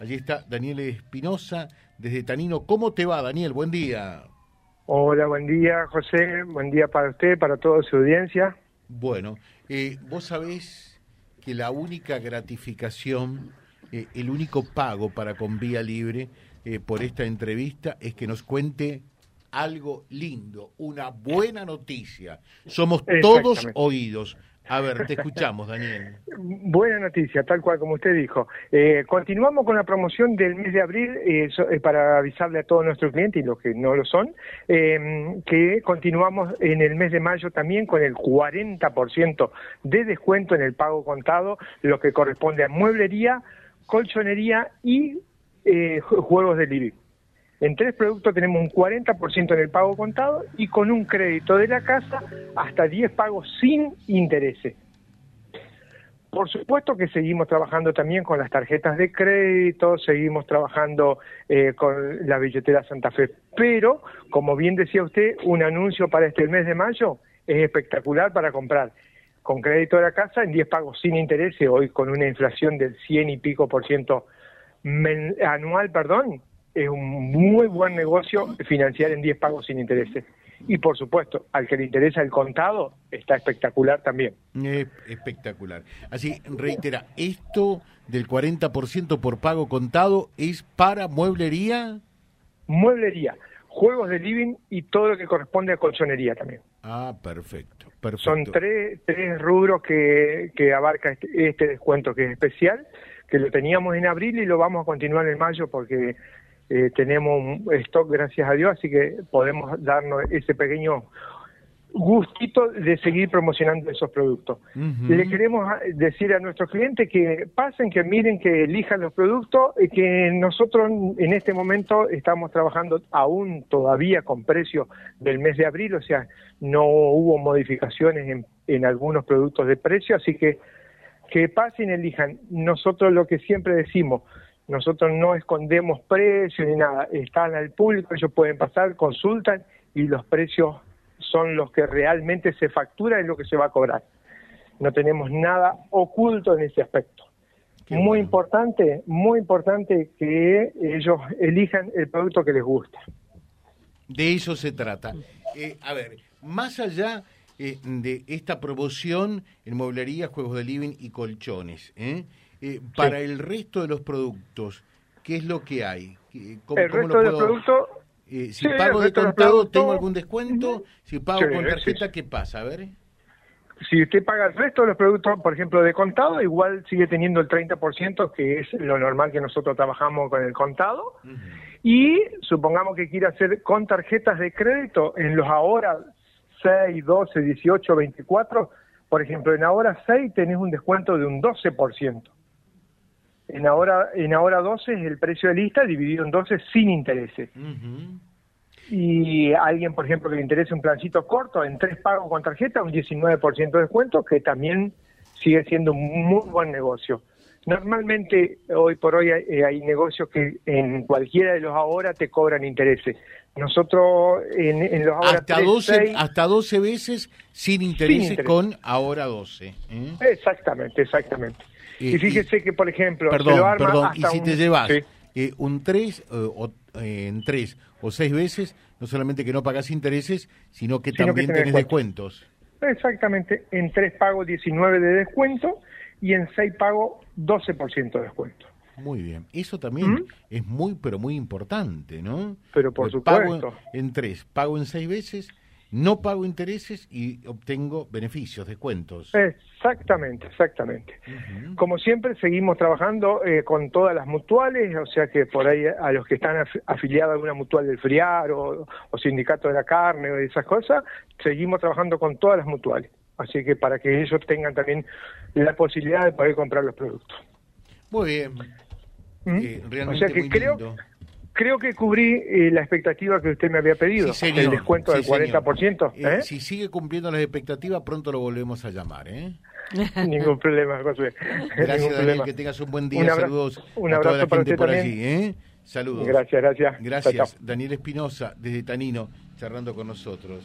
Allí está Daniel Espinosa desde Tanino. ¿Cómo te va, Daniel? Buen día. Hola, buen día, José. Buen día para usted, para toda su audiencia. Bueno, eh, vos sabés que la única gratificación, eh, el único pago para con Vía Libre eh, por esta entrevista es que nos cuente algo lindo, una buena noticia. Somos todos oídos. A ver, te escuchamos, Daniel. Buena noticia, tal cual como usted dijo. Eh, continuamos con la promoción del mes de abril eh, eh, para avisarle a todos nuestros clientes y los que no lo son, que continuamos en el mes de mayo también con el 40% de descuento en el pago contado, lo que corresponde a mueblería, colchonería y juegos de living. En tres productos tenemos un 40% en el pago contado y con un crédito de la casa hasta 10 pagos sin intereses. Por supuesto que seguimos trabajando también con las tarjetas de crédito, seguimos trabajando eh, con la billetera Santa Fe, pero como bien decía usted, un anuncio para este mes de mayo es espectacular para comprar con crédito de la casa en 10 pagos sin intereses, hoy con una inflación del 100 y pico por ciento anual, perdón, es un muy buen negocio financiar en 10 pagos sin intereses. Y por supuesto, al que le interesa el contado, está espectacular también. espectacular. Así, reitera, ¿esto del 40% por pago contado es para mueblería? Mueblería, juegos de living y todo lo que corresponde a colchonería también. Ah, perfecto. Son tres, tres rubros que, que abarca este, este descuento que es especial, que lo teníamos en abril y lo vamos a continuar en mayo porque eh, tenemos un stock, gracias a Dios, así que podemos darnos ese pequeño gustito de seguir promocionando esos productos. Le queremos decir a nuestros clientes que pasen, que miren, que elijan los productos, y que nosotros en este momento estamos trabajando aún todavía con precio del mes de abril, o sea, no hubo modificaciones en, en algunos productos de precio, así que que pasen, elijan. Nosotros lo que siempre decimos, nosotros no escondemos precios ni nada, están al público, ellos pueden pasar, consultan y los precios son los que realmente se factura y lo que se va a cobrar. No tenemos nada oculto en ese aspecto. muy importante, muy importante que ellos elijan el producto que les gusta. De eso se trata. Eh, a ver, más allá eh, de esta promoción en mueblería, juegos de living y colchones, ¿eh? Eh, para el resto de los productos, ¿qué es lo que hay? ¿Cómo, el resto de los productos... Eh, si pago de contado, ¿tengo algún descuento? Si pago con tarjeta, ¿qué pasa? A ver. Si usted paga el resto de los productos, por ejemplo, de contado, igual sigue teniendo el 30%, que es lo normal que nosotros trabajamos con el contado. Y supongamos que quiere hacer con tarjetas de crédito en los ahora 6, 12, 18, 24. Por ejemplo, en ahora 6 tenés un descuento de un 12%. En ahora, en ahora 12 es el precio de lista dividido en 12 sin intereses. Y alguien, por ejemplo, que le interese un plancito corto, en tres pagos con tarjeta, un 19% de descuento, que también sigue siendo un muy buen negocio. Normalmente, hoy por hoy, hay, hay, negocios que en cualquiera de los ahora te cobran intereses. Nosotros en, los ahora hasta, 12, hasta 12 veces sin intereses, con ahora 12. ¿eh? Exactamente, exactamente. Y, fíjese que, por ejemplo, perdón, perdón, y si te llevas eh, un 3 eh, o, eh, en 3 o 6 veces, no solamente que no pagas intereses, sino que también tenés descuentos. Exactamente, en 3 pago 19 de descuento y en 6 pago 12% de descuento. Muy bien, eso también ¿Mm? es muy, pero muy importante, ¿no? Pero por supuesto. Pago en 3, pago en 6 veces no pago intereses y obtengo beneficios, descuentos. Exactamente, exactamente. Como siempre, seguimos trabajando eh, con todas las mutuales, o sea que por ahí a los que están afiliados a alguna mutual del Friar o, sindicato de la carne o esas cosas, seguimos trabajando con todas las mutuales. Así que para que ellos tengan también la posibilidad de poder comprar los productos. Muy bien. ¿Mm? Eh, realmente o sea que creo, creo que cubrí eh, la expectativa que usted me había pedido, el descuento del 40%. Eh, ¿eh? Si sigue cumpliendo las expectativas, pronto lo volvemos a llamar. ¿eh? Ningún problema, José. Gracias, Daniel, que tengas un buen día. Saludos un abrazo a toda la para gente por allí. ¿eh? Saludos. Gracias, gracias. Gracias. Daniel Espinosa, desde Tanino, charlando con nosotros.